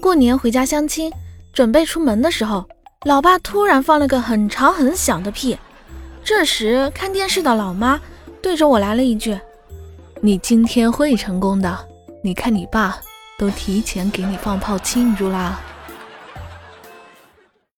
过年回家相亲准备出门的时候老爸突然放了个很长很响的屁这时看电视的老妈对着我来了一句你今天会成功的你看你爸都提前给你放炮庆祝啦。